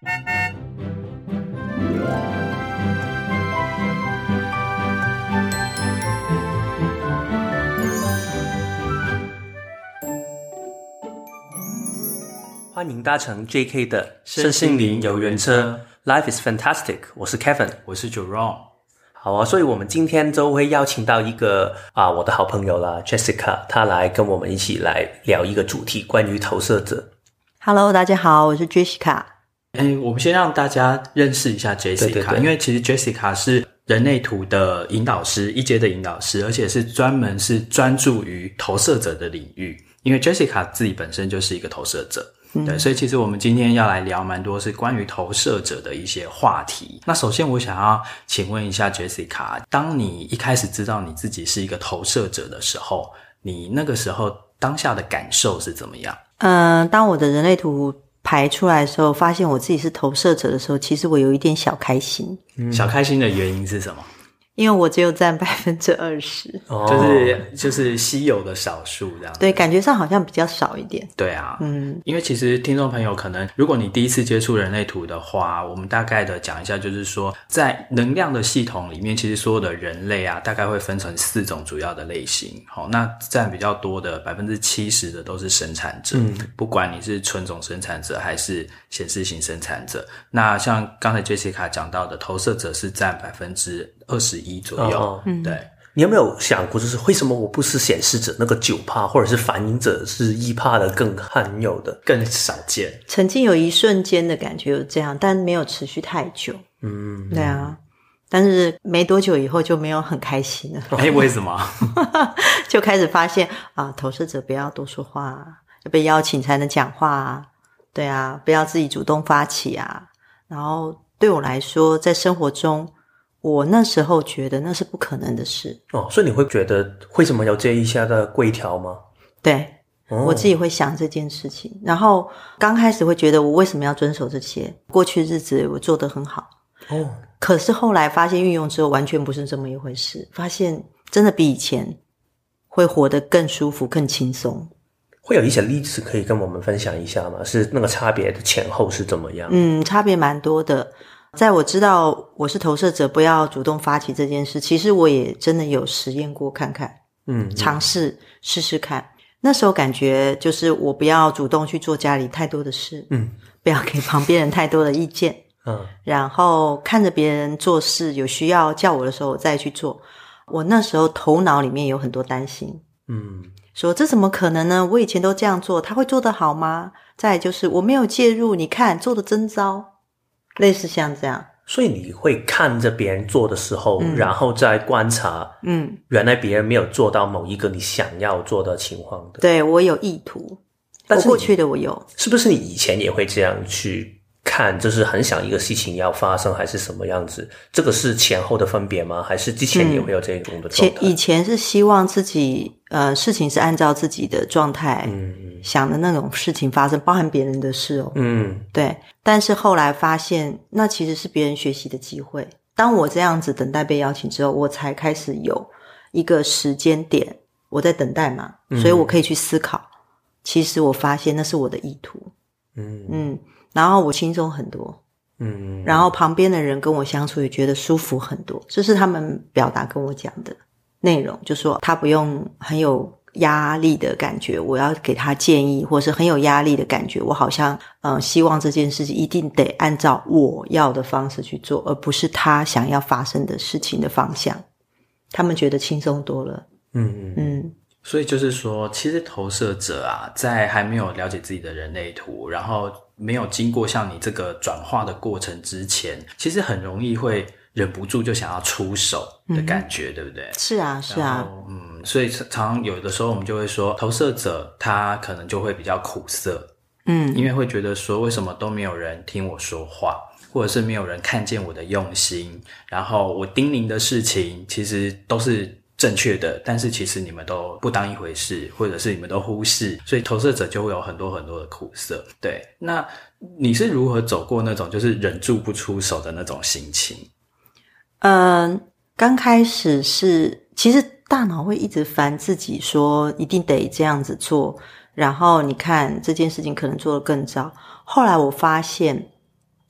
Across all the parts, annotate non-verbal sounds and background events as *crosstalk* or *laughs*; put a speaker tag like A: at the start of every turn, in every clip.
A: 欢迎搭乘 J.K. 的身心灵游园车，Life is fantastic。我是 Kevin，
B: 我是 Jerome。
A: 好啊，所以我们今天就会邀请到一个啊，我的好朋友啦，Jessica，她来跟我们一起来聊一个主题，关于投射者。
C: Hello，大家好，我是 Jessica。
B: 哎，我们先让大家认识一下 Jessica，
A: 对对对，
B: 因为其实 Jessica 是人类图的引导师，一阶的引导师，而且是专门是专注于投射者的领域。因为 Jessica 自己本身就是一个投射者。对，所以其实我们今天要来聊蛮多是关于投射者的一些话题。那首先我想要请问一下 Jessica，当你一开始知道你自己是一个投射者的时候，你那个时候当下的感受是怎么样？
C: 嗯，当我的人类图排出来的时候，发现我自己是投射者的时候，其实我有一点小开心。
B: 嗯，小开心的原因是什么？
C: 因为我只有占百分之二十，
B: 就是就是稀有的少数这样。
C: 对，感觉上好像比较少一点。
B: 对啊，嗯，因为其实听众朋友可能，如果你第一次接触人类图的话，我们大概的讲一下，就是说在能量的系统里面，其实所有的人类啊，大概会分成四种主要的类型。好，那占比较多的百分之七十的都是生产者，嗯，不管你是纯种生产者还是显示型生产者。那像刚才 Jessica 讲到的，投射者是占百分之二十一左右，哦、对，
A: 你有没有想过，就是为什么我不是显示者那个九帕，或者是反映者是一帕的更罕有的，
B: 更少见？
C: 曾经有一瞬间的感觉有这样，但没有持续太久。嗯，对啊，但是没多久以后就没有很开心了。*laughs*
B: 哎，为什么？*laughs*
C: 就开始发现啊，投射者不要多说话，要被邀请才能讲话啊。对啊，不要自己主动发起啊。然后对我来说，在生活中。我那时候觉得那是不可能的事
A: 哦，所以你会觉得为什么有这一下的规条吗？
C: 对，哦，我自己会想这件事情，然后刚开始会觉得我为什么要遵守这些？过去日子我做得很好哦，可是后来发现运用之后完全不是这么一回事，发现真的比以前会活得更舒服、更轻松。
A: 会有一些例子可以跟我们分享一下吗？是那个差别的前后是怎么样？
C: 嗯，差别蛮多的。在我知道我是投射者，不要主动发起这件事，其实我也真的有实验过看看，嗯，尝试试试看。那时候感觉就是我不要主动去做家里太多的事，嗯，不要给旁边人太多的意见，*laughs* 嗯，然后看着别人做事有需要叫我的时候我再去做。我那时候头脑里面有很多担心，嗯，说这怎么可能呢？我以前都这样做，他会做得好吗？再就是我没有介入，你看做的真糟。类似像这样，
A: 所以你会看着别人做的时候，嗯、然后再观察，嗯，原来别人没有做到某一个你想要做的情况的。
C: 对，我有意图，但是过去的我有，
A: 是不是你以前也会这样去？看，就是很想一个事情要发生，还是什么样子？这个是前后的分别吗？还是之前也会有这种的状态？
C: 前以前是希望自己呃事情是按照自己的状态，嗯，想的那种事情发生，包含别人的事哦，嗯，对。但是后来发现，那其实是别人学习的机会。当我这样子等待被邀请之后，我才开始有一个时间点，我在等待嘛，所以我可以去思考。嗯，其实我发现那是我的意图，嗯嗯。然后我轻松很多，嗯，然后旁边的人跟我相处也觉得舒服很多，这是他们表达跟我讲的内容，就说他不用很有压力的感觉，我要给他建议，或是很有压力的感觉，我好像嗯、呃、希望这件事情一定得按照我要的方式去做，而不是他想要发生的事情的方向，他们觉得轻松多了，嗯嗯。嗯。
B: 所以就是说，其实投射者啊，在还没有了解自己的人类图，然后没有经过像你这个转化的过程之前，其实很容易会忍不住就想要出手的感觉，嗯、对不对？
C: 是啊，是啊。
B: 嗯，所以常常有的时候我们就会说，投射者他可能就会比较苦涩，嗯，因为会觉得说，为什么都没有人听我说话，或者是没有人看见我的用心，然后我叮咛的事情其实都是。正确的，但是其实你们都不当一回事，或者是你们都忽视，所以投射者就会有很多很多的苦涩。对，那你是如何走过那种就是忍住不出手的那种心情？
C: 嗯、刚开始是其实大脑会一直烦自己，说一定得这样子做，然后你看这件事情可能做得更糟。后来我发现，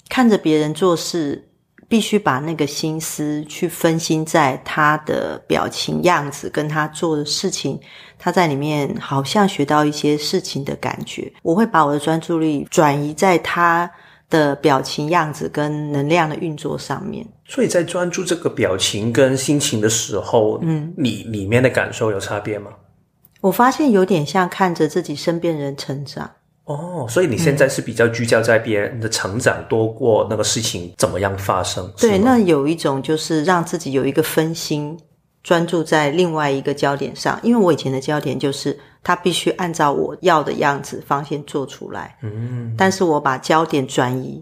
C: 看着别人做事，必须把那个心思去分心在他的表情样子，跟他做的事情，他在里面好像学到一些事情的感觉。我会把我的专注力转移在他的表情样子跟能量的运作上面。
A: 所以在专注这个表情跟心情的时候，嗯，你里面的感受有差别吗？
C: 我发现有点像看着自己身边人成长。
A: 哦，所以你现在是比较聚焦在别人的成长，嗯、多过那个事情怎么样发生？
C: 对，那有一种就是让自己有一个分心，专注在另外一个焦点上。因为我以前的焦点就是他必须按照我要的样子方向做出来，嗯，但是我把焦点转移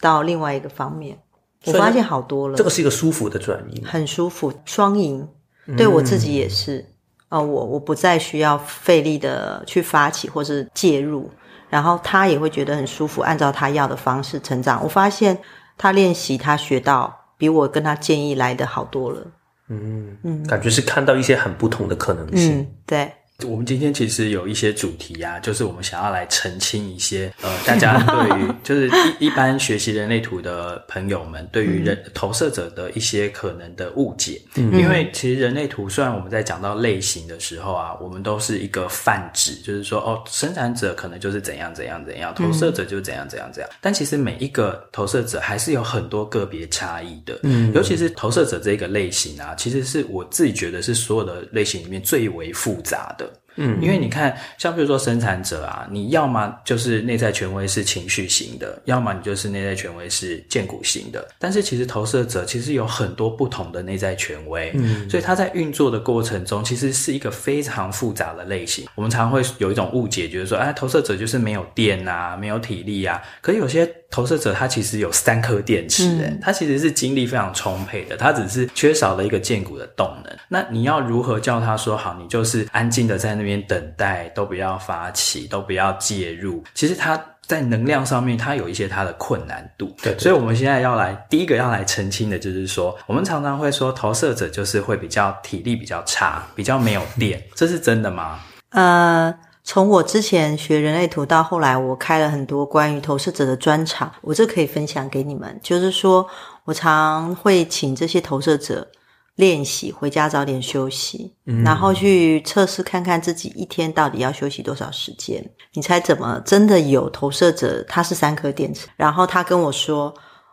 C: 到另外一个方面，我发现好多了。
A: 这个是一个舒服的转移，
C: 很舒服，双赢，对我自己也是。啊、我我不再需要费力的去发起或是介入。然后他也会觉得很舒服，按照他要的方式成长。我发现他练习，他学到比我跟他建议来的好多了。
A: 嗯嗯，感觉是看到一些很不同的可能性。
C: 嗯，对。
B: 我们今天其实有一些主题啊，就是我们想要来澄清一些呃，大家对于 *laughs* 就是一一般学习人类图的朋友们对于人投射者的一些可能的误解。嗯，因为其实人类图虽然我们在讲到类型的时候啊，我们都是一个泛指，就是说哦，生产者可能就是怎样怎样怎样，投射者就是怎样怎样怎样。但其实每一个投射者还是有很多个别差异的。嗯，尤其是投射者这个类型啊，其实是我自己觉得是所有的类型里面最为复杂的。嗯，因为你看，像比如说生产者啊，你要么就是内在权威是情绪型的，要么你就是内在权威是荐骨型的。但是其实投射者其实有很多不同的内在权威，嗯，所以他在运作的过程中，其实是一个非常复杂的类型。我们常常会有一种误解，就是说，哎，投射者就是没有电啊，没有体力啊。可是有些投射者他其实有三颗电池，嗯，他其实是精力非常充沛的，他只是缺少了一个荐骨的动能。那你要如何叫他说好？你就是安静的在那边。等待，都不要发起，都不要介入。其实他在能量上面，他有一些他的困难度。对，所以我们现在要来第一个要来澄清的，就是说，我们常常会说投射者就是会比较体力比较差，比较没有电，这是真的吗？
C: 呃，从我之前学人类图到后来，我开了很多关于投射者的专场，我这可以分享给你们。就是说我常会请这些投射者。练习回家早点休息，嗯，然后去测试看看自己一天到底要休息多少时间。你猜怎么？真的有投射者，他是三颗电池，然后他跟我说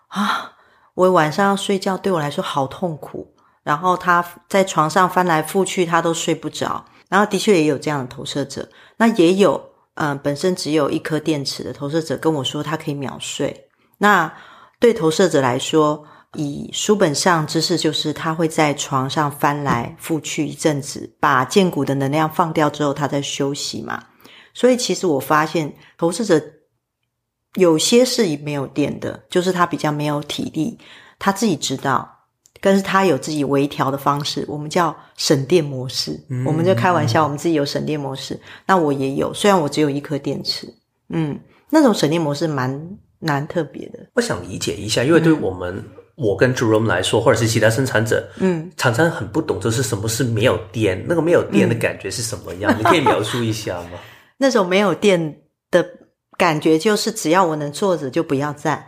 C: 啊，我晚上要睡觉对我来说好痛苦，然后他在床上翻来覆去，他都睡不着。然后的确也有这样的投射者，那也有嗯、本身只有一颗电池的投射者跟我说他可以秒睡。那对投射者来说，以书本上知识，就是他会在床上翻来覆去一阵子，把荐骨的能量放掉之后，他在休息嘛。所以其实我发现投射者有些是以没有电的，就是他比较没有体力，他自己知道，但是它有自己微调的方式，我们叫省电模式。嗯，我们就开玩笑，我们自己有省电模式。那我也有，虽然我只有一颗电池，嗯，那种省电模式蛮蛮特别的。
A: 我想理解一下，因为对我们。嗯我跟 Jerome 来说，或者是其他生产者，嗯，常常很不懂，就是什么是没有电，那个没有电的感觉是什么样？嗯、你可以描述一下吗？*laughs*
C: 那种没有电的感觉，就是只要我能坐着，就不要站。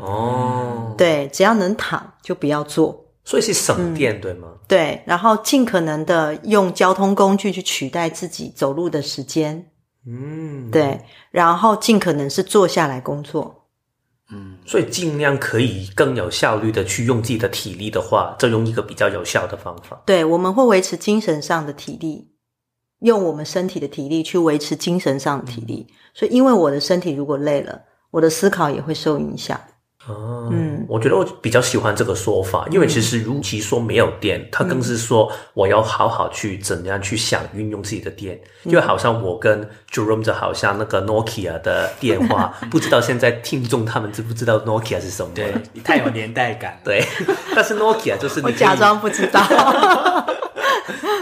C: 哦，对，只要能躺，就不要坐。
A: 所以是省电，嗯、对吗？
C: 对，然后尽可能的用交通工具去取代自己走路的时间。嗯，对，然后尽可能是坐下来工作。
A: 嗯，所以尽量可以更有效率的去用自己的体力的话，就用一个比较有效的方法。
C: 对，我们会维持精神上的体力，用我们身体的体力去维持精神上的体力。嗯，所以，因为我的身体如果累了，我的思考也会受影响。
A: 哦，嗯，我觉得我比较喜欢这个说法，因为其实如其说没有电，它更是说我要好好去怎样去想运用自己的电，嗯，就好像我跟 Jerome 就好像那个 Nokia 的电话，不知道现在听众他们知不知道 Nokia 是什么？
B: 对，你太有年代感。
A: 对，但是 Nokia 就是你
C: 我假装不知道。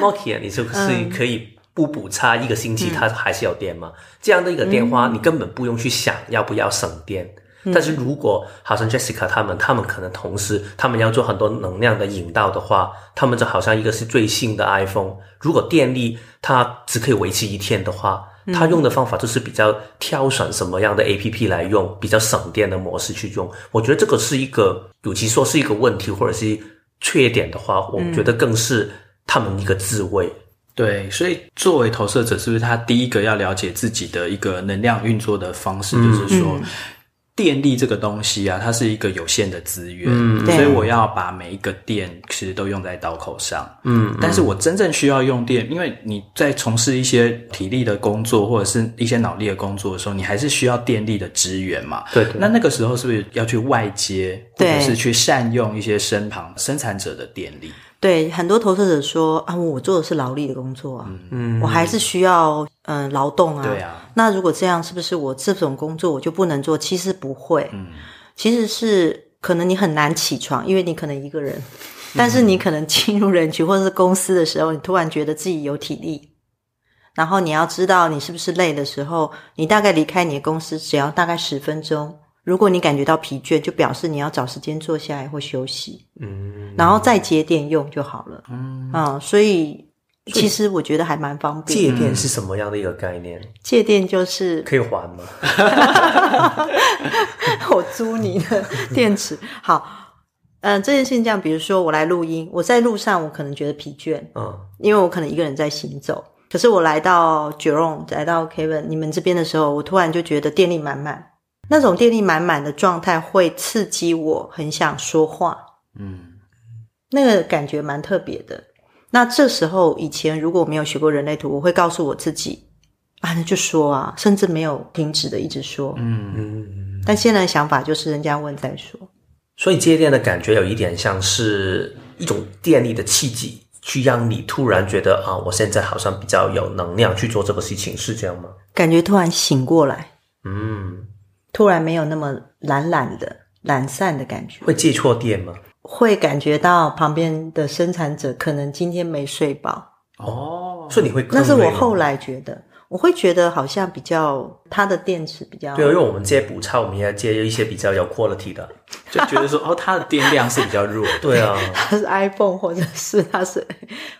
A: Nokia 你就是可以不补差一个星期，它还是有电吗？这样的一个电话，你根本不用去想要不要省电。但是如果好像 Jessica 他们，他们可能同时他们要做很多能量的引导的话，他们就好像一个是最新的 iPhone，如果电力它只可以维持一天的话，他用的方法就是比较挑选什么样的 APP 来用，比较省电的模式去用。我觉得这个是一个，与其说是一个问题或者是缺点的话，我觉得更是他们一个智慧。
B: 对，所以作为投射者，是不是他第一个要了解自己的一个能量运作的方式，就是说。电力这个东西啊，它是一个有限的资源，嗯，所以我要把每一个电其实都用在刀口上，嗯，但是我真正需要用电，因为你在从事一些体力的工作或者是一些脑力的工作的时候，你还是需要电力的资源嘛，
A: 对，对，
B: 那那个时候是不是要去外接，或者是去善用一些身旁生产者的电力？
C: 对，很多投射者说啊，我做的是劳力的工作啊，嗯，我还是需要嗯、呃、劳动啊。
B: 对啊，
C: 那如果这样，是不是我这种工作我就不能做？其实不会，嗯，其实是可能你很难起床，因为你可能一个人，*laughs* 但是你可能进入人群或者是公司的时候，你突然觉得自己有体力，然后你要知道你是不是累的时候，你大概离开你的公司只要大概十分钟。如果你感觉到疲倦，就表示你要找时间坐下来或休息，嗯，然后再接电用就好了，嗯啊，所以其实我觉得还蛮方便。
A: 借电是什么样的一个概念？
C: 借电就是
A: 可以还吗？*laughs*
C: 我租你的电池。好，嗯、呃，这件事情这样，比如说我来录音，我在路上我可能觉得疲倦，嗯，因为我可能一个人在行走。可是我来到 Jerome，来到 Kevin 你们这边的时候，我突然就觉得电力满满。那种电力满满的状态会刺激我，很想说话。嗯，那个感觉蛮特别的。那这时候以前如果我没有学过人类图，我会告诉我自己啊，那就说啊，甚至没有停止的一直说。嗯嗯嗯。但现在的想法就是人家问再说。
A: 所以接电的感觉有一点像是一种电力的契机，去让你突然觉得啊，我现在好像比较有能量去做这个事情，是这样吗？
C: 感觉突然醒过来。嗯。突然没有那么懒懒的懒散的感觉，
A: 会借错电吗？
C: 会感觉到旁边的生产者可能今天没睡饱。
A: 哦，所以你会
C: 那是我后来觉得，我会觉得好像比较它的电池比较
A: 对，因为我们接补差，我们要接一些比较有 quality 的，
B: 就觉得说哦，它的电量是比较弱，*laughs*
A: 对啊，*laughs*
C: 它是 iPhone 或者是它是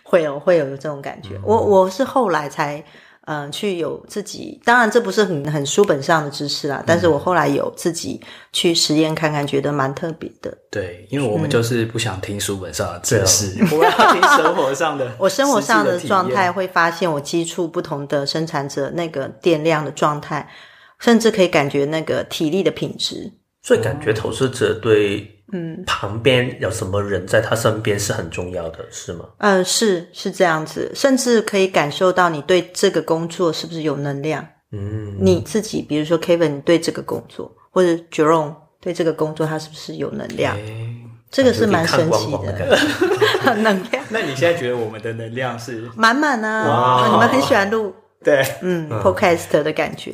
C: 会有会有这种感觉，嗯、我我是后来才。嗯，去有自己，当然这不是很很书本上的知识啦，嗯、但是我后来有自己去实验看看，觉得蛮特别的。
B: 对，因为我们就是不想听书本上的知识，*laughs* 嗯、我要听生活上的。*laughs*
C: 我生活上的状态会发现，我接触不同的生产者那个电量的状态，甚至可以感觉那个体力的品质。
A: 所以感觉投射者对。嗯，旁边有什么人在他身边是很重要的，是吗？
C: 嗯，是是这样子，甚至可以感受到你对这个工作是不是有能量。嗯，你自己，比如说 Kevin，你对这个工作，或者 Jerome 对这个工作，他是不是有能量？欸、这个是蛮神奇的，的 *laughs* 能量。
B: 那你现在觉得我们的能量是
C: 满满啊？哇，你们很喜欢录
B: 对，
C: 嗯，Podcast 的感觉。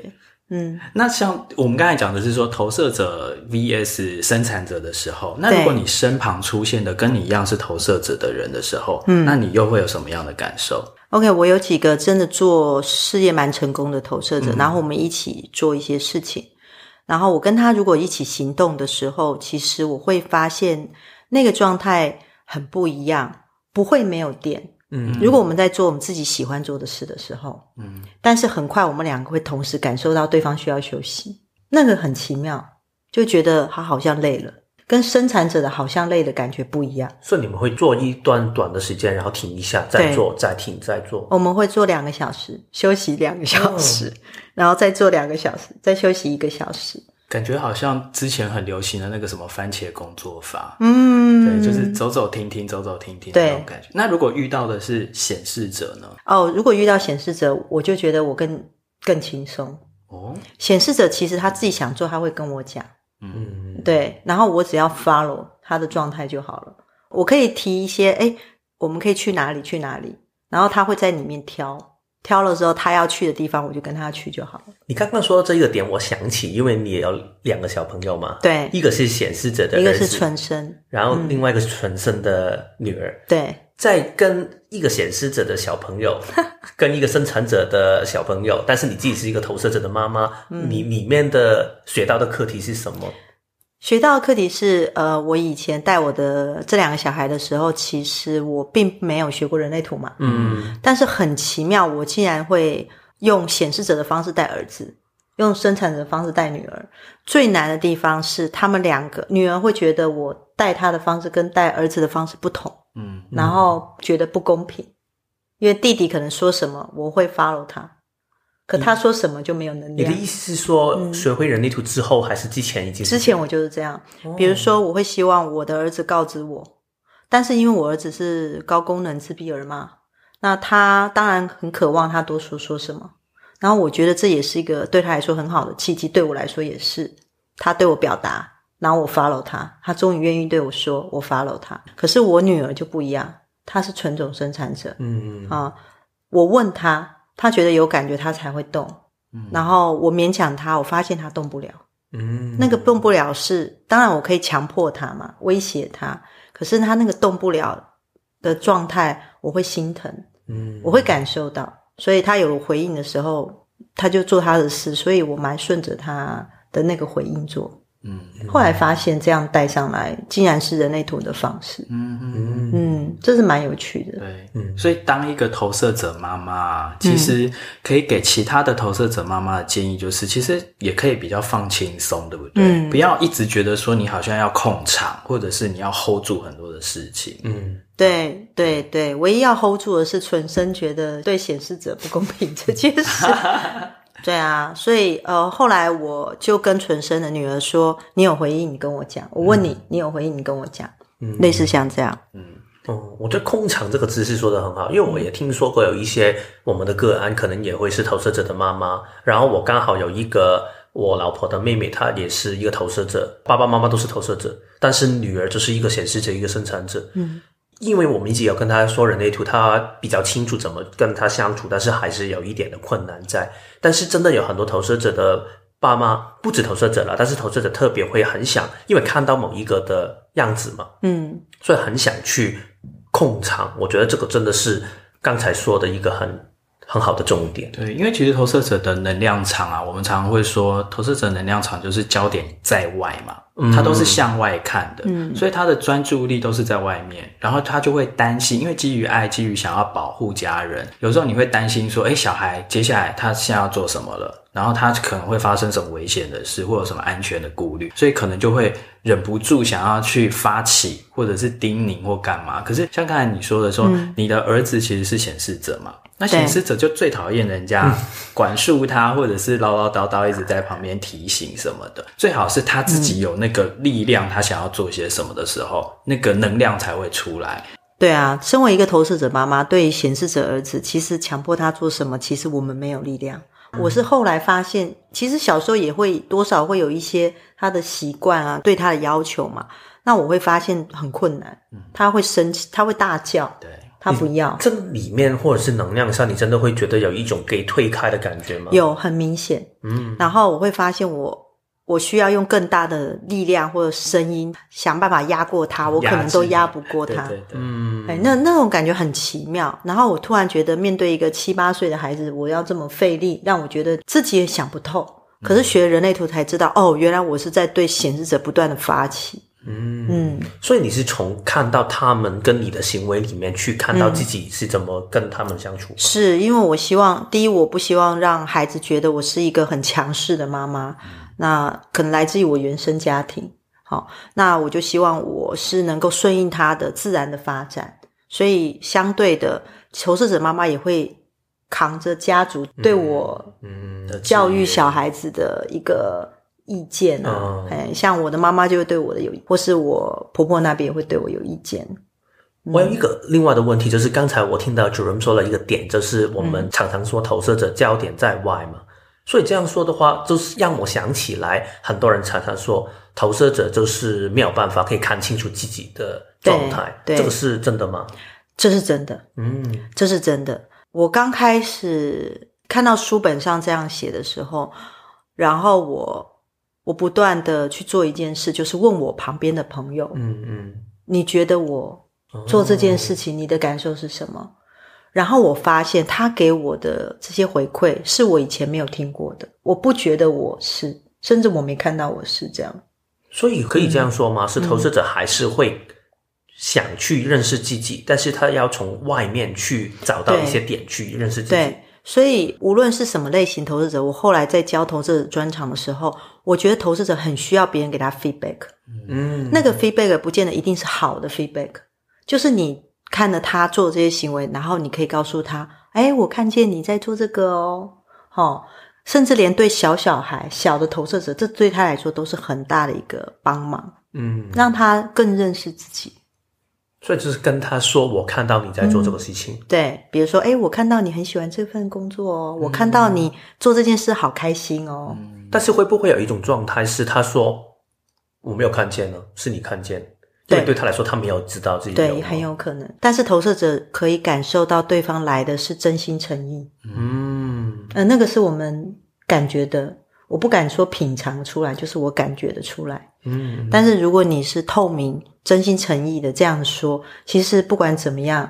B: 嗯，那像我们刚才讲的是说投射者 vs 生产者的时候，那如果你身旁出现的跟你一样是投射者的人的时候，嗯，那你又会有什么样的感受
C: ？OK，我有几个真的做事业蛮成功的投射者，嗯，然后我们一起做一些事情，然后我跟他如果一起行动的时候，其实我会发现那个状态很不一样，不会没有电。嗯，如果我们在做我们自己喜欢做的事的时候，嗯，但是很快我们两个会同时感受到对方需要休息，那个很奇妙，就觉得他好像累了，跟生产者的好像累的感觉不一样。
A: 所以你们会做一段短的时间，然后停一下，再做，再停，再做。
C: 我们会做两个小时，休息两个小时，哦，然后再做两个小时，再休息一个小时。
B: 感觉好像之前很流行的那个什么番茄工作法，嗯，对，就是走走停停，走走停停那种感觉。那如果遇到的是显示者呢？
C: 哦，如果遇到显示者，我就觉得我更更轻松。哦，显示者其实他自己想做，他会跟我讲，嗯，对，然后我只要 follow 他的状态就好了。我可以提一些，哎，我们可以去哪里？去哪里？然后他会在里面挑。挑了之后，他要去的地方，我就跟他去就好了。
A: 你刚刚说到这一个点，我想起，因为你也有两个小朋友嘛，
C: 对，
A: 一个是显示者的，
C: 一个是纯生，
A: 然后另外一个是纯生的女儿。
C: 嗯、对，
A: 在跟一个显示者的小朋友，*laughs* 跟一个生产者的小朋友，但是你自己是一个投射者的妈妈，嗯、你里面的学到的课题是什么？
C: 学到的课题是，呃，我以前带我的这两个小孩的时候，其实我并没有学过人类图嘛，嗯，但是很奇妙，我竟然会用显示者的方式带儿子，用生产者的方式带女儿。最难的地方是，他们两个女儿会觉得我带她的方式跟带儿子的方式不同，嗯，然后觉得不公平，因为弟弟可能说什么，我会 follow 他。可他说什么就没有能力。
A: 你的意思是说，学会人力图之后，还是之前已经？
C: 之前我就是这样。比如说，我会希望我的儿子告知我，但是因为我儿子是高功能自闭儿嘛，那他当然很渴望他多说说什么。然后我觉得这也是一个对他来说很好的契机，对我来说也是。他对我表达，然后我 follow 他，他终于愿意对我说，我 follow 他。可是我女儿就不一样，她是纯种生产者。嗯啊，我问他。他觉得有感觉，他才会动。嗯，然后我勉强他，我发现他动不了。嗯，那个动不了是，当然我可以强迫他嘛，威胁他。可是他那个动不了的状态，我会心疼。嗯，我会感受到。所以他有回应的时候，他就做他的事。所以我蛮顺着他的那个回应做。嗯，后来发现这样带上来，竟然是人类图的方式。嗯嗯嗯，这是蛮有趣的。
B: 对，嗯，所以当一个投射者妈妈，其实可以给其他的投射者妈妈的建议就是，其实也可以比较放轻松，对不对？嗯，不要一直觉得说你好像要控场，或者是你要 hold 住很多的事情。
C: 嗯，对对对，唯一要 hold 住的是纯生觉得对显示者不公平这件事。*laughs* 对啊，所以呃，后来我就跟纯生的女儿说：“你有回应，你跟我讲。我问你，嗯、你有回应，你跟我讲。嗯，类似像这样。
A: 嗯，哦，我觉得‘控场’这个姿势说的很好，因为我也听说过有一些我们的个案，可能也会是投射者的妈妈。然后我刚好有一个我老婆的妹妹，她也是一个投射者，爸爸妈妈都是投射者，但是女儿就是一个显示者，一个生产者。嗯。”因为我们一直有跟他说人类图，他比较清楚怎么跟他相处，但是还是有一点的困难在。但是真的有很多投射者的爸妈，不止投射者了，但是投射者特别会很想，因为看到某一个的样子嘛，嗯，所以很想去控场。我觉得这个真的是刚才说的一个很很好的重点。
B: 对，因为其实投射者的能量场啊，我们常常会说，投射者能量场就是焦点在外嘛。他都是向外看的，嗯，所以他的专注力都是在外面，然后他就会担心，因为基于爱，基于想要保护家人，有时候你会担心说，诶，小孩接下来他现在要做什么了？然后他可能会发生什么危险的事，或者什么安全的顾虑，所以可能就会忍不住想要去发起，或者是叮咛或干嘛。可是像刚才你说的说，嗯，你的儿子其实是显示者嘛。那显示者就最讨厌人家管束他，或者是唠唠叨叨一直在旁边提醒什么的。最好是他自己有那个力量，他想要做些什么的时候，那个能量才会出来。
C: 对啊，身为一个投射者妈妈，对显示者儿子，其实强迫他做什么，其实我们没有力量。我是后来发现，其实小时候也会多少会有一些他的习惯啊，对他的要求嘛。那我会发现很困难，他会生气，他会大叫。对。他不要
A: 这里面，或者是能量上，你真的会觉得有一种给推开的感觉吗？
C: 有，很明显。嗯，然后我会发现我，我我需要用更大的力量或者声音，想办法压过他，我可能都压不过他。对对对，嗯，哎，那那种感觉很奇妙。然后我突然觉得，面对一个七八岁的孩子，我要这么费力，让我觉得自己也想不透。可是学人类图才知道，哦，原来我是在对显示者不断的发起。
A: 嗯嗯，所以你是从看到他们跟你的行为里面去看到自己是怎么跟他们相处？嗯、
C: 是因为我希望，第一，我不希望让孩子觉得我是一个很强势的妈妈，嗯、那可能来自于我原生家庭。好，那我就希望我是能够顺应他的自然的发展，所以相对的，求事者妈妈也会扛着家族对我嗯教育小孩子的一个。意见啊，哎、嗯，像我的妈妈就会对我的有，或是我婆婆那边也会对我有意见。
A: 我有一个另外的问题，就是刚才我听到主任说了一个点，就是我们常常说投射者焦点在外嘛，嗯、所以这样说的话，就是让我想起来，很多人常常说投射者就是没有办法可以看清楚自己的状态，这个是真的吗？
C: 这是真的，嗯，这是真的。我刚开始看到书本上这样写的时候，然后我。我不断的去做一件事，就是问我旁边的朋友，嗯嗯，你觉得我做这件事情，你的感受是什么？哦、然后我发现他给我的这些回馈是我以前没有听过的，我不觉得我是，甚至我没看到我是这样。
A: 所以可以这样说吗？嗯、是投资者还是会想去认识自己，嗯、但是他要从外面去找到一些点去认识自己。
C: 对。对所以无论是什么类型投资者，我后来在教投资者专场的时候，我觉得投资者很需要别人给他 feedback。嗯，那个 feedback 不见得一定是好的 feedback，就是你看了他做这些行为，然后你可以告诉他：“哎，我看见你在做这个哦。”哦，甚至连对小小孩、小的投射者，这对他来说都是很大的一个帮忙。嗯，让他更认识自己。
A: 所以就是跟他说，我看到你在做这个事情。嗯、
C: 对，比如说，哎，我看到你很喜欢这份工作哦，我看到你做这件事好开心哦。
A: 嗯、但是会不会有一种状态是，他说我没有看见呢？是你看见？对，对他来说，他没有知道自己。
C: 对，很有可能。但是投射者可以感受到对方来的是真心诚意。嗯，呃，那个是我们感觉的。我不敢说品尝出来，就是我感觉得出来。嗯，但是如果你是透明、真心诚意的这样说，其实不管怎么样，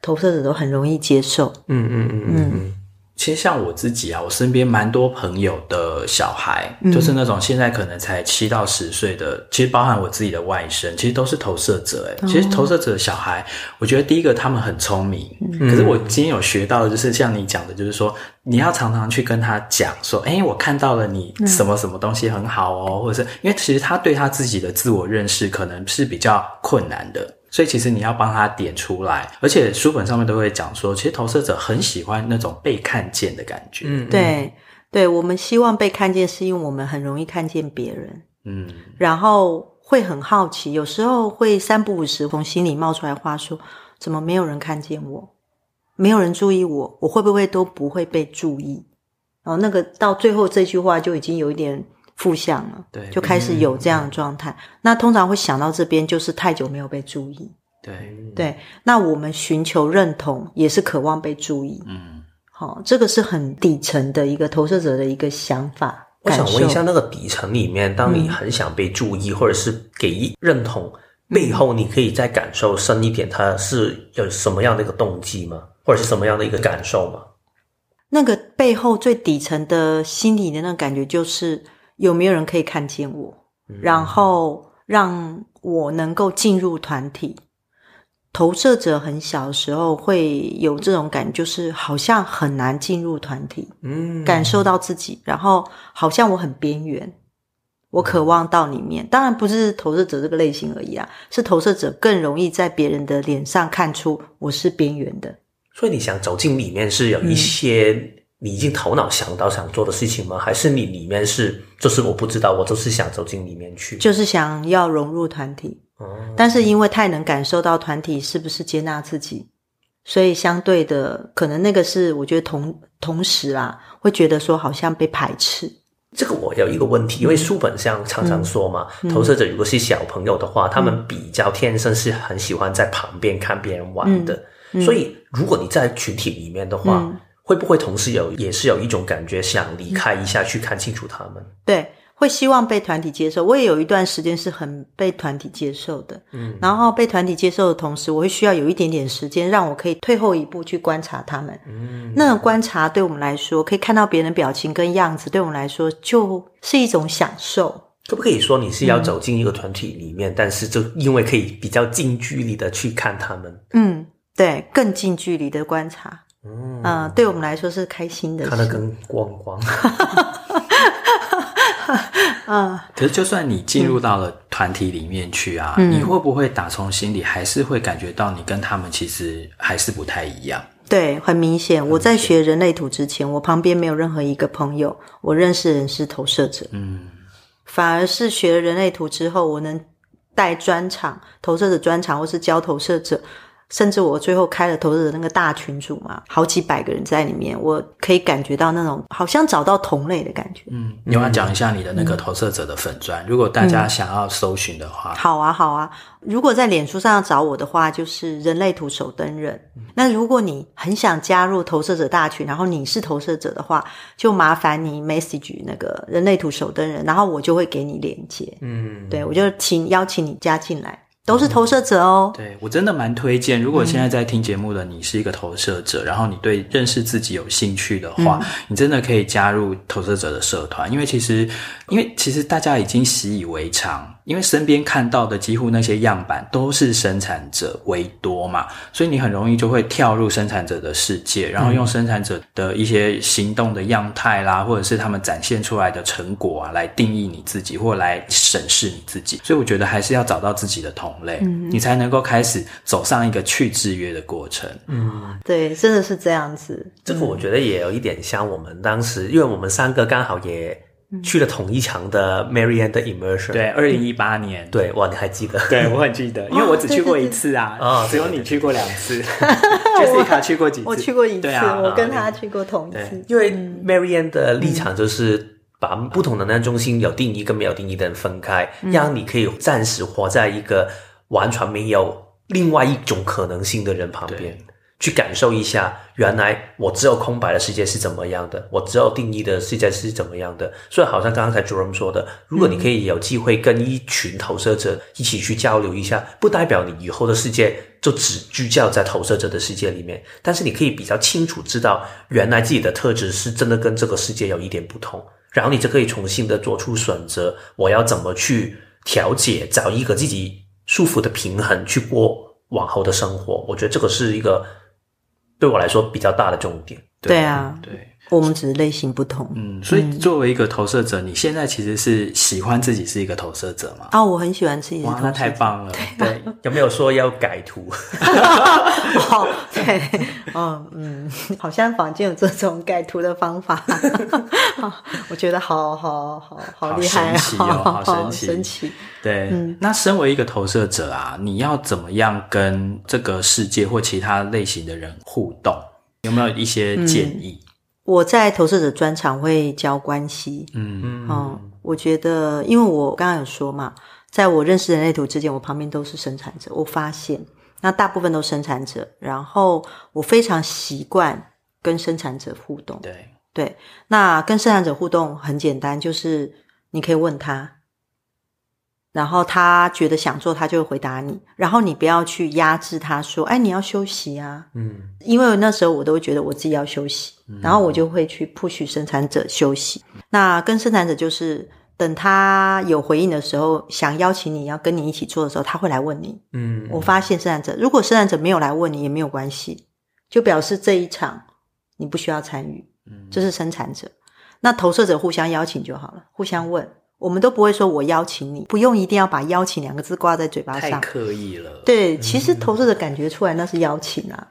C: 投射者都很容易接受。
A: 嗯嗯嗯嗯。嗯
B: 其实像我自己啊，我身边蛮多朋友的小孩，嗯、就是那种现在可能才七到十岁的，其实包含我自己的外甥，其实都是投射者。诶、哦、其实投射者的小孩，我觉得第一个他们很聪明，嗯、可是我今天有学到的就是像你讲的，就是说你要常常去跟他讲说，诶我看到了你什么什么东西很好哦，嗯、或者是因为其实他对他自己的自我认识可能是比较困难的。所以其实你要帮他点出来，而且书本上面都会讲说，其实投射者很喜欢那种被看见的感觉。
C: 嗯，对，对，我们希望被看见，是因为我们很容易看见别人。嗯，然后会很好奇，有时候会三不五时从心里冒出来话说，怎么没有人看见我？没有人注意我，我会不会都不会被注意？然后那个到最后这句话就已经有一点。负向了，对，就开始有这样的状态。嗯、那通常会想到这边，就是太久没有被注意。
B: 对
C: 对，那我们寻求认同，也是渴望被注意。嗯，好，这个是很底层的一个投射者的一个想法。
A: 我想问一下，那个底层里面，当你很想被注意，嗯、或者是给认同，背后你可以再感受深一点，它是有什么样的一个动机吗？或者是什么样的一个感受吗？
C: 那个背后最底层的心理的那个感觉就是。有没有人可以看见我？然后让我能够进入团体。投射者很小的时候会有这种感觉，就是好像很难进入团体，嗯，感受到自己，然后好像我很边缘，我渴望到里面。当然不是投射者这个类型而已啊，是投射者更容易在别人的脸上看出我是边缘的。
A: 所以你想走进里面是有一些、嗯。你已经头脑想到想做的事情吗？还是你里面是就是我不知道，我就是想走进里面去，
C: 就是想要融入团体。嗯，但是因为太能感受到团体是不是接纳自己，所以相对的，可能那个是我觉得同同时啦，会觉得说好像被排斥。
A: 这个我有一个问题，因为书本上常常说嘛，嗯，投射者如果是小朋友的话，嗯，他们比较天生是很喜欢在旁边看别人玩的，嗯，所以如果你在群体里面的话。嗯会不会同时有也是有一种感觉，想离开一下，去看清楚他们？
C: 对，会希望被团体接受。我也有一段时间是很被团体接受的，嗯，然后被团体接受的同时，我会需要有一点点时间，让我可以退后一步去观察他们。嗯，那种观察对我们来说，可以看到别人的表情跟样子，对我们来说就是一种享受。
A: 可不可以说你是要走进一个团体里面，嗯，但是就因为可以比较近距离的去看他们？
C: 嗯，对，更近距离的观察。嗯，呃，对我们来说是开心的，
A: 看得更光光。
B: 啊，*laughs* 可是就算你进入到了团体里面去啊，嗯，你会不会打从心里还是会感觉到你跟他们其实还是不太一样？
C: 对，很明显。我在学人类图之前，我旁边没有任何一个朋友，我认识的人是投射者。嗯，反而是学了人类图之后，我能带专场投射者专场，或是教投射者。甚至我最后开了投射的那个大群组嘛，好几百个人在里面，我可以感觉到那种好像找到同类的感觉。
B: 嗯，你要讲一下你的那个投射者的粉砖，嗯、如果大家想要搜寻的话。
C: 好啊，好啊。如果在脸书上要找我的话，就是人类图手灯人。嗯、那如果你很想加入投射者大群，然后你是投射者的话，就麻烦你 message 那个人类图手灯人，然后我就会给你连接。嗯，对，我就请邀请你加进来。都是投射者哦。
B: 嗯、对，我真的蛮推荐，如果现在在听节目的你是一个投射者，嗯、然后你对认识自己有兴趣的话，嗯、你真的可以加入投射者的社团，因为其实，因为其实大家已经习以为常。因为身边看到的几乎那些样板都是生产者为多嘛，所以你很容易就会跳入生产者的世界，然后用生产者的一些行动的样态啦，或者是他们展现出来的成果啊，来定义你自己，或来审视你自己。所以我觉得还是要找到自己的同类，嗯，你才能够开始走上一个去制约的过程。
C: 嗯，对，真的是这样子。
A: 这个我觉得也有一点像我们当时，因为我们三个刚好也。去了同一场的 Marianne 的 Immersion，
B: 对，二零一八年，
A: 对，哇，你还记得？
B: 对，我很记得，因为我只去过一次啊，啊，只有你去过两次，*laughs* Jessica 去过几次？
C: 我去过一次，我跟他去过同一次。
A: 因为 Marianne 的立场就是把不同的能量中心有定义跟没有定义的人分开，让你可以暂时活在一个完全没有另外一种可能性的人旁边。去感受一下，原来我只有空白的世界是怎么样的，我只有定义的世界是怎么样的。所以，好像刚才 Jerome 说的，如果你可以有机会跟一群投射者一起去交流一下，不代表你以后的世界就只聚焦在投射者的世界里面，但是你可以比较清楚知道，原来自己的特质是真的跟这个世界有一点不同，然后你就可以重新的做出选择，我要怎么去调节，找一个自己舒服的平衡，去过往后的生活。我觉得这个是一个。对我来说比较大的重点。
C: 对，对啊，对，我们只是类型不同。
B: 嗯，所以作为一个投射者，你现在其实是喜欢自己是一个投射者吗？
C: 啊，我很喜欢自己。
B: 哇，那太棒了。对，对
A: 有没有说要改图？*laughs* *laughs*
C: 哦，对，哦，嗯，好像坊间有这种改图的方法。*laughs* 我觉得好好好好厉害啊，
B: 好神奇，
C: 神奇。
B: 对，嗯，那身为一个投射者啊，你要怎么样跟这个世界或其他类型的人互动？有没有一些建议？嗯、
C: 我在投射者专场会教关系。嗯嗯，哦，我觉得，因为我刚刚有说嘛，在我认识人类图之前，我旁边都是生产者。我发现，那大部分都是生产者，然后我非常习惯跟生产者互动。
B: 对
C: 对，那跟生产者互动很简单，就是你可以问他。然后他觉得想做，他就会回答你。然后你不要去压制他，说：“哎，你要休息啊。”嗯，因为那时候我都会觉得我自己要休息，嗯、然后我就会去 push 生产者休息。那跟生产者就是等他有回应的时候，想邀请你要跟你一起做的时候，他会来问你。嗯，我发现生产者如果生产者没有来问你也没有关系，就表示这一场你不需要参与。嗯，这是生产者。那投射者互相邀请就好了，互相问。我们都不会说“我邀请你”，不用一定要把“邀请”两个字挂在嘴巴上，
B: 太刻意了。
C: 对，其实投射者感觉出来那是邀请啊。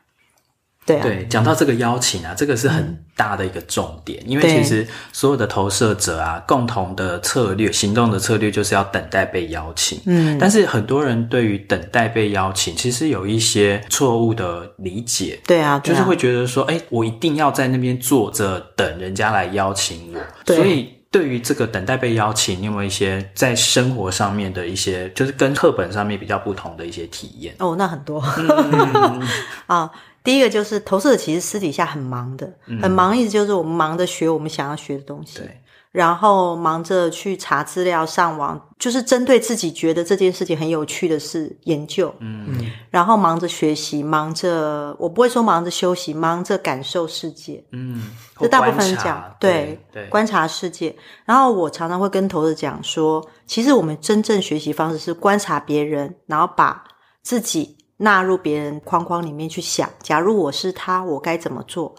C: 对啊，
B: 对，讲到这个邀请啊，这个是很大的一个重点，嗯、因为其实所有的投射者啊，共同的策略、行动的策略就是要等待被邀请。嗯，但是很多人对于等待被邀请，其实有一些错误的理解。
C: 对啊，对啊，
B: 就是会觉得说，哎，我一定要在那边坐着等人家来邀请我，对所以。对于这个等待被邀请，你有没有一些在生活上面的一些，就是跟课本上面比较不同的一些体验？
C: 哦，那很多。*laughs* 啊、哦，第一个就是投射者其实私底下很忙的，很忙，意思就是我们忙着学我们想要学的东西。对。然后忙着去查资料、上网，就是针对自己觉得这件事情很有趣的事研究。嗯嗯。然后忙着学习，忙着我不会说忙着休息，忙着感受世界。嗯，这大部分人讲对对，观察世界。然后我常常会跟投射者讲说，其实我们真正学习方式是观察别人，然后把自己纳入别人框框里面去想。假如我是他，我该怎么做？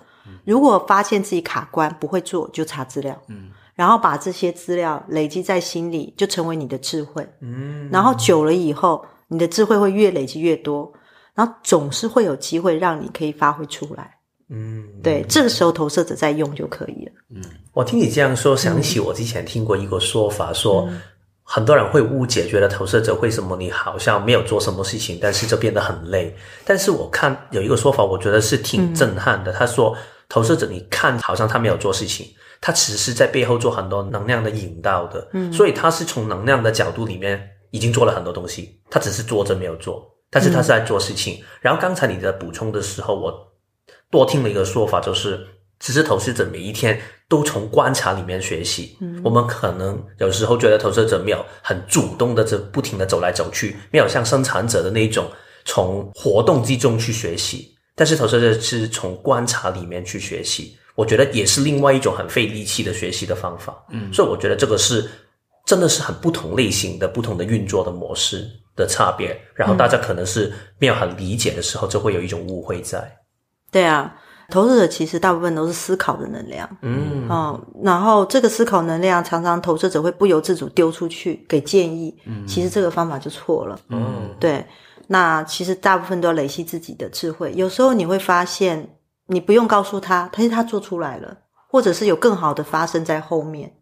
C: 如果发现自己卡关不会做，就查资料。嗯。然后把这些资料累积在心里，就成为你的智慧。嗯，然后久了以后，你的智慧会越累积越多，然后总是会有机会让你可以发挥出来。嗯，对，这个时候投射者在用就可以了。
A: 嗯，我听你这样说，想起我之前听过一个说法，说很多人会误解，觉得投射者为什么你好像没有做什么事情，但是就变得很累。但是我看有一个说法，我觉得是挺震撼的。他说，投射者你看好像他没有做事情。他其实是在背后做很多能量的引导的，嗯，所以他是从能量的角度里面已经做了很多东西，他只是坐着没有做，但是他是在做事情。嗯，然后刚才你在补充的时候，我多听了一个说法，就是其实投射者每一天都从观察里面学习。嗯，我们可能有时候觉得投射者没有很主动的，这不停的走来走去，没有像生产者的那种从活动之中去学习，但是投射者是从观察里面去学习。我觉得也是另外一种很费力气的学习的方法，嗯，所以我觉得这个是真的是很不同类型的、不同的运作的模式的差别，然后大家可能是没有很理解的时候，就会有一种误会在。
C: 对啊。投射者其实大部分都是思考的能量，嗯，哦，然后这个思考能量常常投射者会不由自主丢出去给建议，嗯，其实这个方法就错了，嗯，对，那其实大部分都要累积自己的智慧，有时候你会发现你不用告诉他，但是他做出来了，或者是有更好的发生在后面。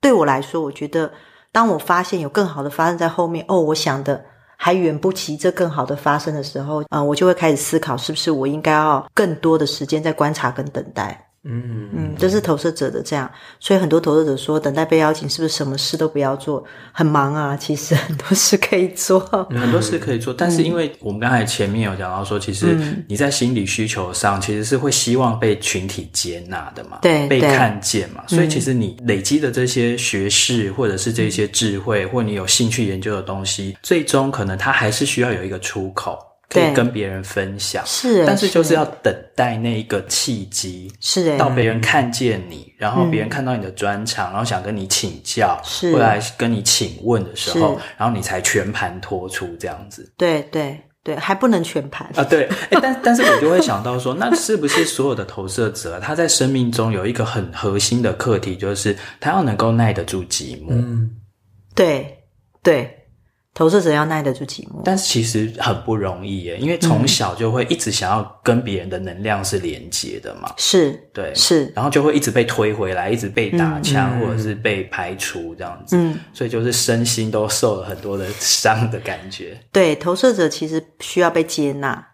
C: 对我来说，我觉得当我发现有更好的发生在后面，哦，我想的。还远不及这更好的发生的时候，啊、我就会开始思考，是不是我应该要更多的时间在观察跟等待。嗯嗯，这是投射者的这样，所以很多投射者说，等待被邀请是不是什么事都不要做？很忙啊，其实很多事可以做，
B: 很多事可以做。但是因为我们刚才前面有讲到说，其实你在心理需求上其实是会希望被群体接纳的嘛，
C: 对，
B: 被看见嘛。所以其实你累积的这些学识或者是这些智慧，或你有兴趣研究的东西，最终可能它还是需要有一个出口。可以跟别人分享，
C: 是，
B: 但是就是要等待那一个契机，
C: 是，
B: 到别人看见你，然后别人看到你的专长，然后想跟你请教，是，或来跟你请问的时候，然后你才全盘托出这样子。
C: 对对对，还不能全盘。
B: 啊，对，诶但但是我就会想到说，*laughs* 那是不是所有的投射者他在生命中有一个很核心的课题，就是他要能够耐得住寂寞？
C: 嗯，对对。投射者要耐得住寂寞，
B: 但是其实很不容易耶，因为从小就会一直想要跟别人的能量是连接的嘛。
C: 是，
B: 对，
C: 是，
B: 然后就会一直被推回来，一直被打枪，嗯、或者是被排除这样子。嗯，所以就是身心都受了很多的伤的感觉。
C: 对，投射者其实需要被接纳。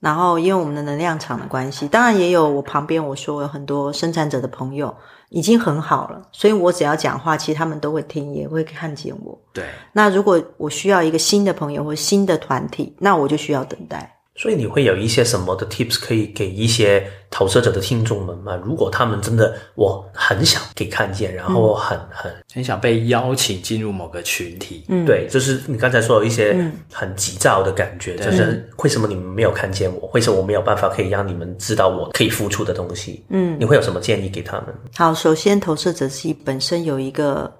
C: 然后，因为我们的能量场的关系，当然也有我旁边我说有很多生产者的朋友已经很好了，所以我只要讲话，其实他们都会听，也会看见我。
B: 对。那
C: 如果我需要一个新的朋友或新的团体，那我就需要等待。
A: 所以你会有一些什么的 tips 可以给一些投射者的听众们吗？如果他们真的我很想给看见，然后很很
B: 很想被邀请进入某个群体，
A: 嗯，对，就是你刚才说有一些很急躁的感觉，嗯、就是为什么你们没有看见我？为什么我没有办法可以让你们知道我可以付出的东西？嗯，你会有什么建议给他们？
C: 好，首先投射者自己本身有一个。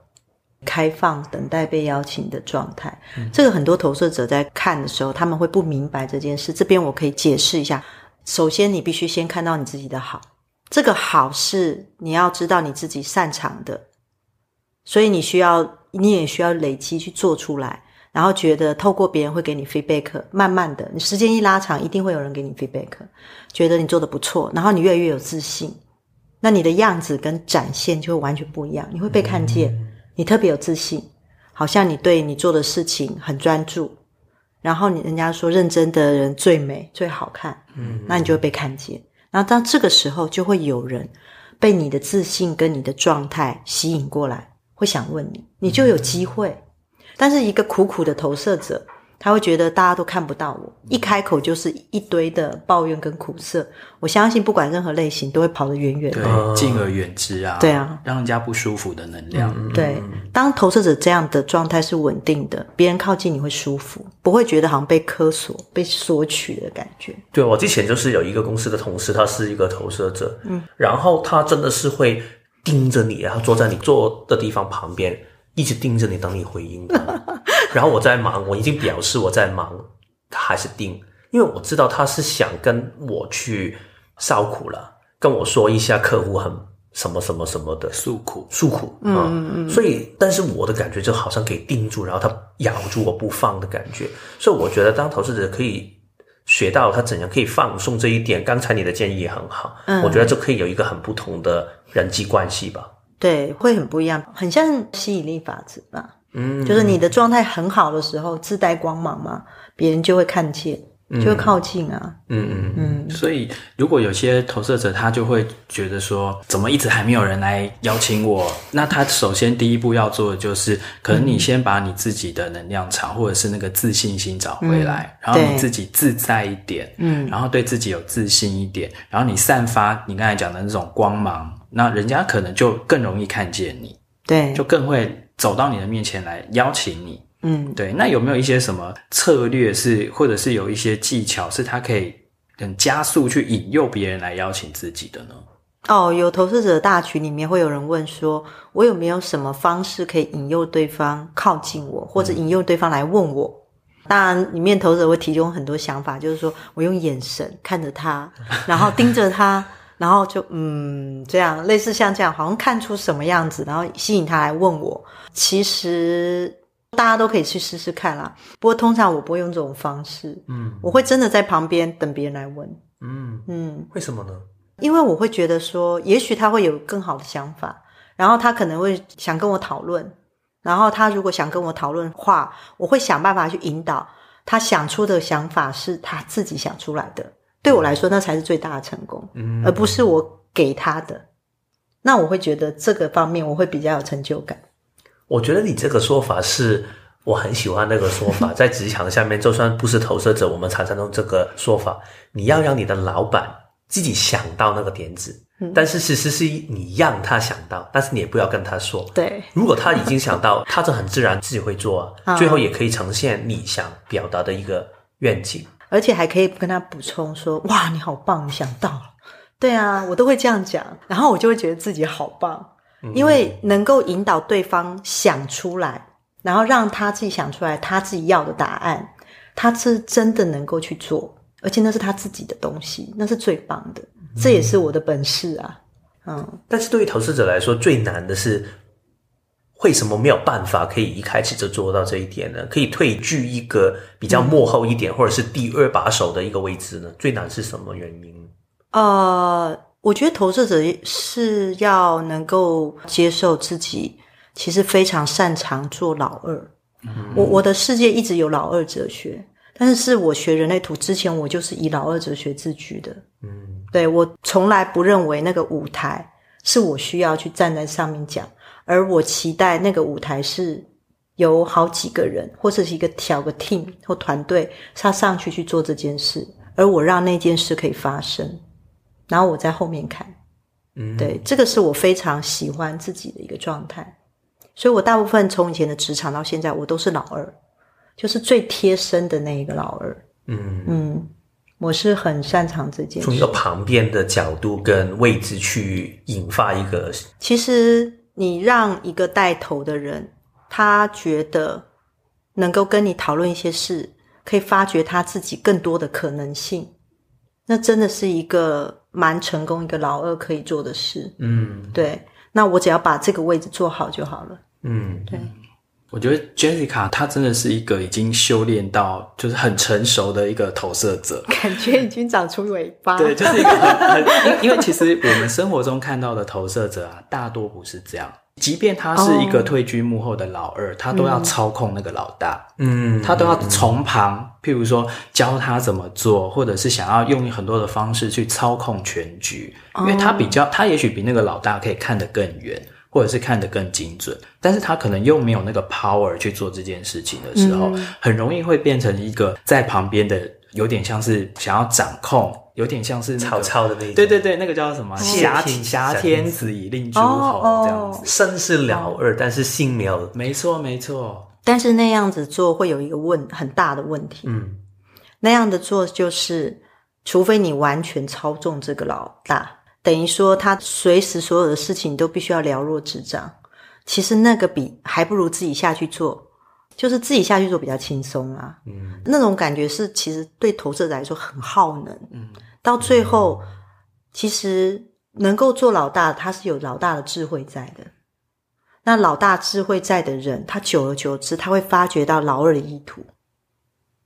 C: 开放等待被邀请的状态，嗯，这个很多投射者在看的时候，他们会不明白这件事。这边我可以解释一下。首先，你必须先看到你自己的好，这个好是你要知道你自己擅长的，所以你需要，你也需要累积去做出来，然后觉得透过别人会给你 feedback，慢慢的，你时间一拉长，一定会有人给你 feedback，觉得你做的不错，然后你越来越有自信，那你的样子跟展现就会完全不一样，你会被看见。嗯你特别有自信，好像你对你做的事情很专注，然后你人家说认真的人最美最好看，嗯，那你就会被看见。然后当这个时候，就会有人被你的自信跟你的状态吸引过来，会想问你，你就有机会。嗯，但是一个苦苦的投射者。他会觉得大家都看不到我，一开口就是一堆的抱怨跟苦涩。我相信不管任何类型，都会跑得远远的，
B: 对，敬而远之啊。
C: 对啊，
B: 让人家不舒服的能量。
C: 嗯、对，当投射者这样的状态是稳定的，别人靠近你会舒服，不会觉得好像被苛索、被索取的感觉。
A: 对，我之前就是有一个公司的同事，他是一个投射者，嗯，然后他真的是会盯着你，然后坐在你坐的地方旁边。一直盯着你，等你回应的。*laughs* 然后我在忙，我已经表示我在忙，他还是盯，因为我知道他是想跟我去诉苦了，跟我说一下客户很什么什么什么的
B: 诉苦
A: 诉苦。嗯嗯嗯。所以，但是我的感觉就好像给盯住，然后他咬住我不放的感觉。所以，我觉得当投资者可以学到他怎样可以放松这一点。刚才你的建议也很好，嗯，我觉得就可以有一个很不同的人际关系吧。
C: 对，会很不一样，很像吸引力法则吧。嗯，就是你的状态很好的时候，自带光芒嘛，别人就会看见，就会靠近啊。
B: 嗯嗯嗯。所以，如果有些投射者，他就会觉得说，怎么一直还没有人来邀请我？那他首先第一步要做的就是，可能你先把你自己的能量场，或者是那个自信心找回来，嗯，然后你自己自在一点，嗯，然后对自己有自信一点，然后你散发你刚才讲的那种光芒。那人家可能就更容易看见你，
C: 对，
B: 就更会走到你的面前来邀请你，嗯，对。那有没有一些什么策略是，或者是有一些技巧是，他可以很加速去引诱别人来邀请自己的呢？
C: 哦，有投射者大群里面会有人问说，我有没有什么方式可以引诱对方靠近我，或者引诱对方来问我？嗯、当然，里面投射者会提供很多想法，就是说我用眼神看着他，然后盯着他，然后就嗯，这样类似像这样，好像看出什么样子，然后吸引他来问我。其实大家都可以去试试看啦。不过通常我不会用这种方式，嗯，我会真的在旁边等别人来问，
A: 嗯嗯，为什么呢？
C: 因为我会觉得说，也许他会有更好的想法，然后他可能会想跟我讨论，然后他如果想跟我讨论话，我会想办法去引导他想出的想法是他自己想出来的。对我来说，那才是最大的成功，嗯，而不是我给他的。那我会觉得这个方面我会比较有成就感。
A: 我觉得你这个说法是我很喜欢那个说法，*laughs* 在职场下面，就算不是投射者，我们常常用这个说法，你要让你的老板。自己想到那个点子，嗯，但是其实是你让他想到，但是你也不要跟他说。
C: 对，
A: 如果他已经想到，他就很自然自己会做。*laughs* 最后也可以呈现你想表达的一个愿景，
C: 而且还可以跟他补充说：“哇，你好棒，你想到了。”对啊，我都会这样讲，然后我就会觉得自己好棒，嗯，因为能够引导对方想出来，然后让他自己想出来他自己要的答案，他是真的能够去做。而且那是他自己的东西，那是最棒的，这也是我的本事啊。嗯，
A: 但是对于投资者来说，最难的是为什么没有办法可以一开始就做到这一点呢？可以退居一个比较幕后一点，嗯，或者是第二把手的一个位置呢？最难是什么原因？
C: 呃，我觉得投射者是要能够接受自己，其实非常擅长做老二。嗯，我我的世界一直有老二哲学。但是是我学人类图之前，我就是以老二哲学自居的。嗯，对，我从来不认为那个舞台是我需要去站在上面讲，而我期待那个舞台是有好几个人，或者是一个小个 team 或团队，他上去去做这件事，而我让那件事可以发生，然后我在后面看。嗯，对，这个是我非常喜欢自己的一个状态，所以我大部分从以前的职场到现在，我都是老二。就是最贴身的那一个老二，嗯嗯，我是很擅长这件事。
A: 从一个旁边的角度跟位置去引发一个。
C: 其实你让一个带头的人，他觉得能够跟你讨论一些事，可以发掘他自己更多的可能性，那真的是一个蛮成功一个老二可以做的事。嗯，对。那我只要把这个位置做好就好了。嗯，对。
B: 我觉得 Jessica 她真的是一个已经修炼到就是很成熟的一个投射者，*laughs*
C: 感觉已经长出尾巴。
B: 对，就是一个很很，因因为其实我们生活中看到的投射者啊，大多不是这样。即便他是一个退居幕后的老二，他都要操控那个老大，嗯，他都要从旁，譬如说教他怎么做，或者是想要用很多的方式去操控全局，因为他比较，他也许比那个老大可以看得更远。或者是看得更精准，但是他可能又没有那个 power 去做这件事情的时候，嗯、很容易会变成一个在旁边的，有点像是想要掌控，有点像是
A: 曹操的那种。
B: 对对对，那个叫什么？挟挟天子以令诸侯这样子。
A: 身是老二，但是心没有。
B: 没错没错。
C: 但是那样子做会有一个问很大的问题。嗯，那样的做就是，除非你完全操纵这个老大。等于说，他随时所有的事情都必须要了若指掌。其实那个比还不如自己下去做，就是自己下去做比较轻松啊。嗯，那种感觉是其实对投射者来说很耗能。嗯，到最后，其实能够做老大，他是有老大的智慧在的。那老大智慧在的人，他久而久之，他会发觉到老二的意图。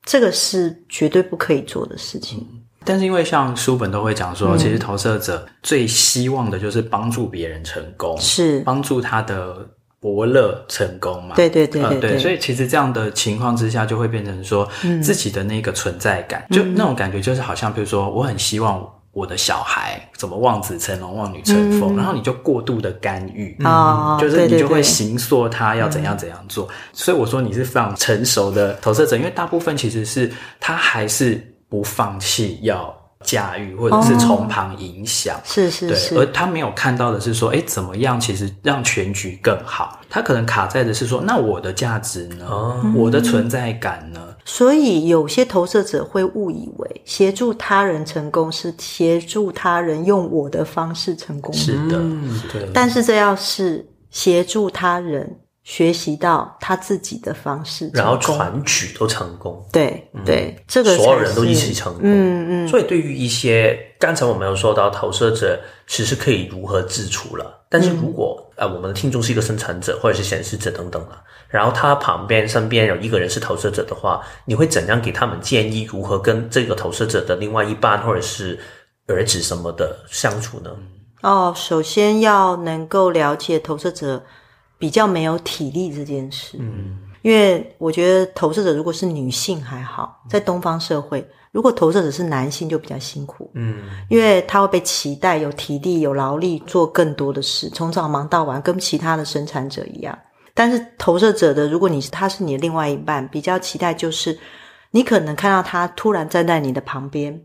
C: 这个是绝对不可以做的事情。嗯
B: 但是因为像书本都会讲说，其实投射者最希望的就是帮助别人成功，是帮助他的伯乐成功嘛？
C: 对对对对，对，
B: 呃、对。所以其实这样的情况之下，就会变成说，自己的那个存在感，嗯、就那种感觉，就是好像比如说，我很希望我的小孩怎么望子成龙、望女成凤、嗯，然后你就过度的干预，嗯，就是你就会形塑他要怎样怎样做。嗯、所以我说你是非常成熟的投射者，因为大部分其实是他还是。不放弃要驾驭，或者是从旁影响，哦，是是是。对，而他没有看到的是说，哎，怎么样？其实让全局更好。他可能卡在的是说，那我的价值呢？哦，我的存在感呢？
C: 所以有些投射者会误以为协助他人成功是协助他人用我的方式成功。
B: 是的，
A: 对。
C: 但是这要是协助他人学习到他自己的方式，
A: 然后传举都成功。
C: 对对，这个
A: 所有人都一起成功。
C: 嗯嗯。
A: 所以对于一些刚才我们有说到投射者，其实可以如何自处了。但是如果呃我们的听众是一个生产者或者是显示者等等了。然后他旁边身边有一个人是投射者的话，你会怎样给他们建议？如何跟这个投射者的另外一半或者是儿子什么的相处呢？
C: 哦，首先要能够了解投射者比较没有体力这件事。嗯，因为我觉得投射者如果是女性还好，在东方社会，如果投射者是男性就比较辛苦。嗯，因为他会被期待有体力、有劳力做更多的事，从早忙到晚，跟其他的生产者一样。但是投射者的，如果你是他是你的另外一半，比较期待就是，你可能看到他突然站在你的旁边，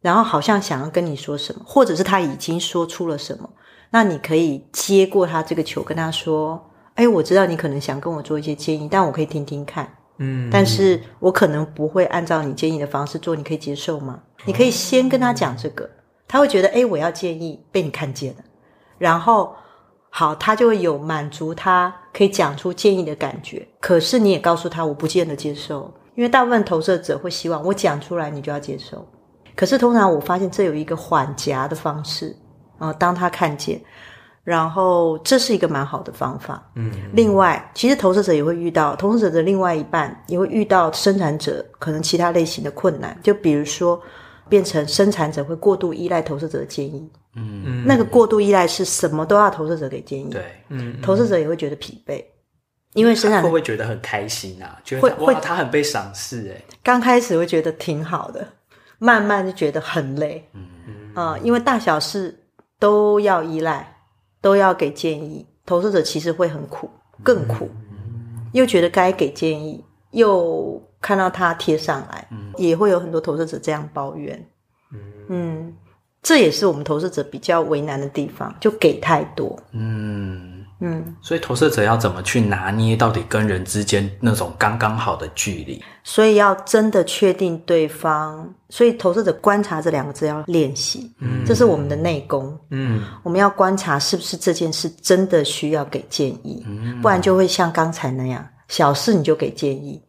C: 然后好像想要跟你说什么，或者是他已经说出了什么，那你可以接过他这个球，跟他说：“哎，我知道你可能想跟我做一些建议，但我可以听听看，嗯，但是我可能不会按照你建议的方式做，你可以接受吗？”你可以先跟他讲这个，他会觉得：“哎，我要建议被你看见了。”然后。好，他就会有满足他可以讲出建议的感觉。可是你也告诉他，我不见得接受，因为大部分投射者会希望我讲出来，你就要接受。可是通常我发现这有一个缓夹的方式啊，当他看见，然后这是一个蛮好的方法。嗯，另外，其实投射者也会遇到投射者的另外一半也会遇到生产者可能其他类型的困难，就比如说。变成生产者会过度依赖投射者的建议，嗯，那个过度依赖是什么都要投射者给建议，
B: 对，嗯，
C: 投射者也会觉得疲惫，因为生产者
B: 会不会觉得很开心啊？觉得会会他很被赏识哎，
C: 刚开始会觉得挺好的，慢慢就觉得很累，嗯嗯啊，因为大小事都要依赖，都要给建议，投资者其实会很苦，更苦，又觉得该给建议，又。看到他贴上来，嗯，也会有很多投资者这样抱怨，嗯，嗯，这也是我们投资者比较为难的地方，就给太多，
B: 嗯嗯，所以投射者要怎么去拿捏到底跟人之间那种刚刚好的距离？
C: 所以要真的确定对方，所以投射者观察这两个字要练习，嗯，这是我们的内功，嗯，我们要观察是不是这件事真的需要给建议，嗯，不然就会像刚才那样，小事你就给建议。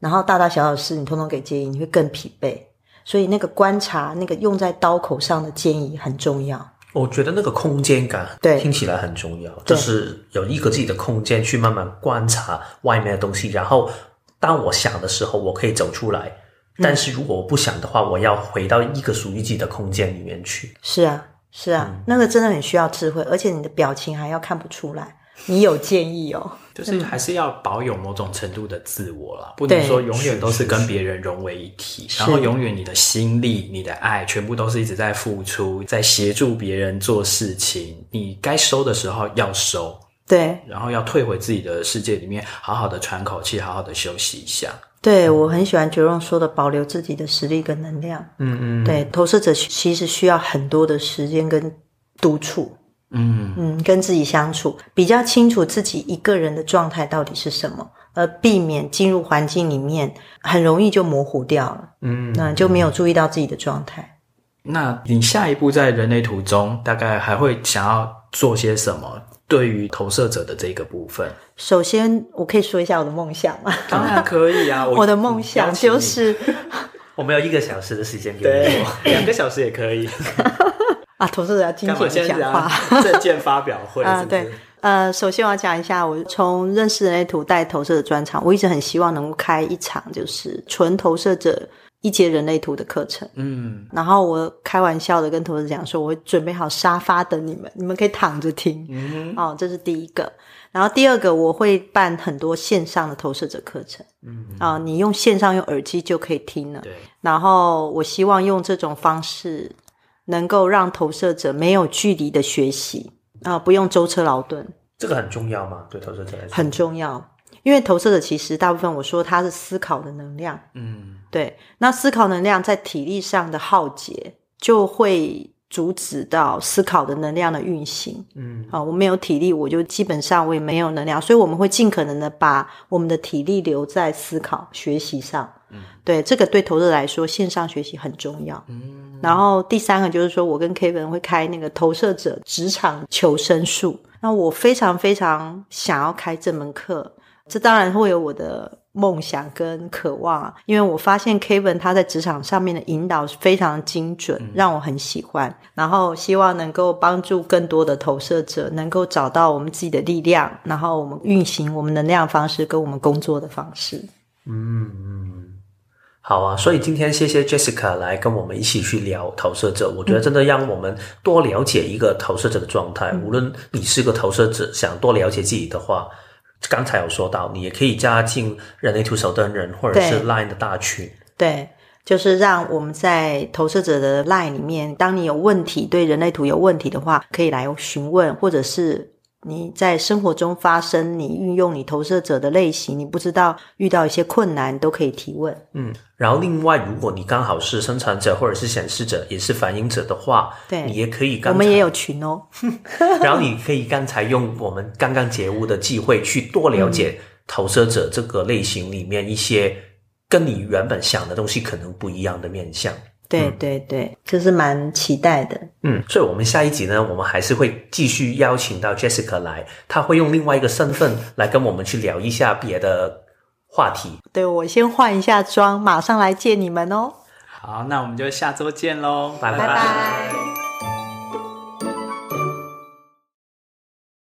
C: 然后大大小小事，你通通给建议，你会更疲惫。所以那个观察，那个用在刀口上的建议很重要。
A: 我觉得那个空间感，对，听起来很重要，就是有一个自己的空间去慢慢观察外面的东西。然后当我想的时候，我可以走出来。但是如果我不想的话，我要回到一个属于自己的空间里面去。
C: 是啊，是啊，嗯，那个真的很需要智慧，而且你的表情还要看不出来。*laughs* 你有建议哦，*laughs*
B: 就是还是要保有某种程度的自我啦，不能说永远都是跟别人融为一体，然后永远你的心力、你的爱全部都是一直在付出，在协助别人做事情。你该收的时候要收，
C: 对，
B: 然后要退回自己的世界里面，好好的喘口气，好好的休息一下。
C: 对，我很喜欢 Jerome 说的，保留自己的实力跟能量。嗯嗯，对，投射者其实需要很多的时间跟督促。嗯嗯，跟自己相处比较清楚自己一个人的状态到底是什么，而避免进入环境里面很容易就模糊掉了。嗯，那就没有注意到自己的状态。
B: 那你下一步在人类图中大概还会想要做些什么？对于投射者的这个部分，
C: 首先我可以说一下我的梦想吗？*laughs*
B: 当然可以啊，我，
C: 我的梦想就是 *laughs*
A: 我们有一个小时的时间给你说，*laughs*
B: 两个小时也可以。
C: 啊，投射者要精简讲话，
B: 证件发表会
C: 啊，对，呃，首先我要讲一下，我从认识人类图带投射的专场，我一直很希望能够开一场就是纯投射者一节人类图的课程，嗯，然后我开玩笑的跟投资者讲说，我会准备好沙发等你们，你们可以躺着听，嗯，哦，这是第一个，然后第二个我会办很多线上的投射者课程，嗯，啊，你用线上用耳机就可以听了，对，然后我希望用这种方式。能够让投射者没有距离的学习啊，不用舟车劳顿，
A: 这个很重要吗？对投射者来说，
C: 很重要，因为投射者其实大部分我说他是思考的能量，嗯，对，那思考能量在体力上的耗竭就会阻止到思考的能量的运行。嗯，啊，我没有体力，我就基本上我也没有能量，所以我们会尽可能的把我们的体力留在思考、学习上。嗯，对，这个对投射者来说，线上学习很重要。嗯，然后第三个就是说，我跟 Kevin 会开那个投射者职场求生术。那我非常非常想要开这门课，这当然会有我的梦想跟渴望啊，因为我发现 Kevin 他在职场上面的引导非常精准，让我很喜欢。然后希望能够帮助更多的投射者能够找到我们自己的力量，然后我们运行我们能量方式跟我们工作的方式。
A: 嗯嗯，好啊。所以今天谢谢 Jessica 来跟我们一起去聊投射者，我觉得真的让我们多了解一个投射者的状态。嗯、无论你是个投射者，想多了解自己的话。刚才有说到，你也可以加进人类图手灯人或者是 Line 的大群。
C: 对，就是让我们在投射者的 Line 里面，当你有问题，对人类图有问题的话，可以来询问，或者是。你在生活中发生，你运用你投射者的类型，你不知道遇到一些困难，都可以提问。
A: 嗯，然后另外，如果你刚好是生产者或者是显示者，也是反映者的话，
C: 对，
A: 你也可以刚才。
C: 我们也有群哦。*laughs*
A: 然后你可以刚才用我们刚刚节目的机会去多了解投射者这个类型里面一些跟你原本想的东西可能不一样的面向。
C: 对对对，就是蛮期待的。
A: 嗯，所以，我们下一集呢，我们还是会继续邀请到 Jessica 来，她会用另外一个身份来跟我们去聊一下别的话题。
C: 对，我先换一下妆，马上来见你们哦。
B: 好，那我们就下周见喽，拜拜。
C: 拜拜。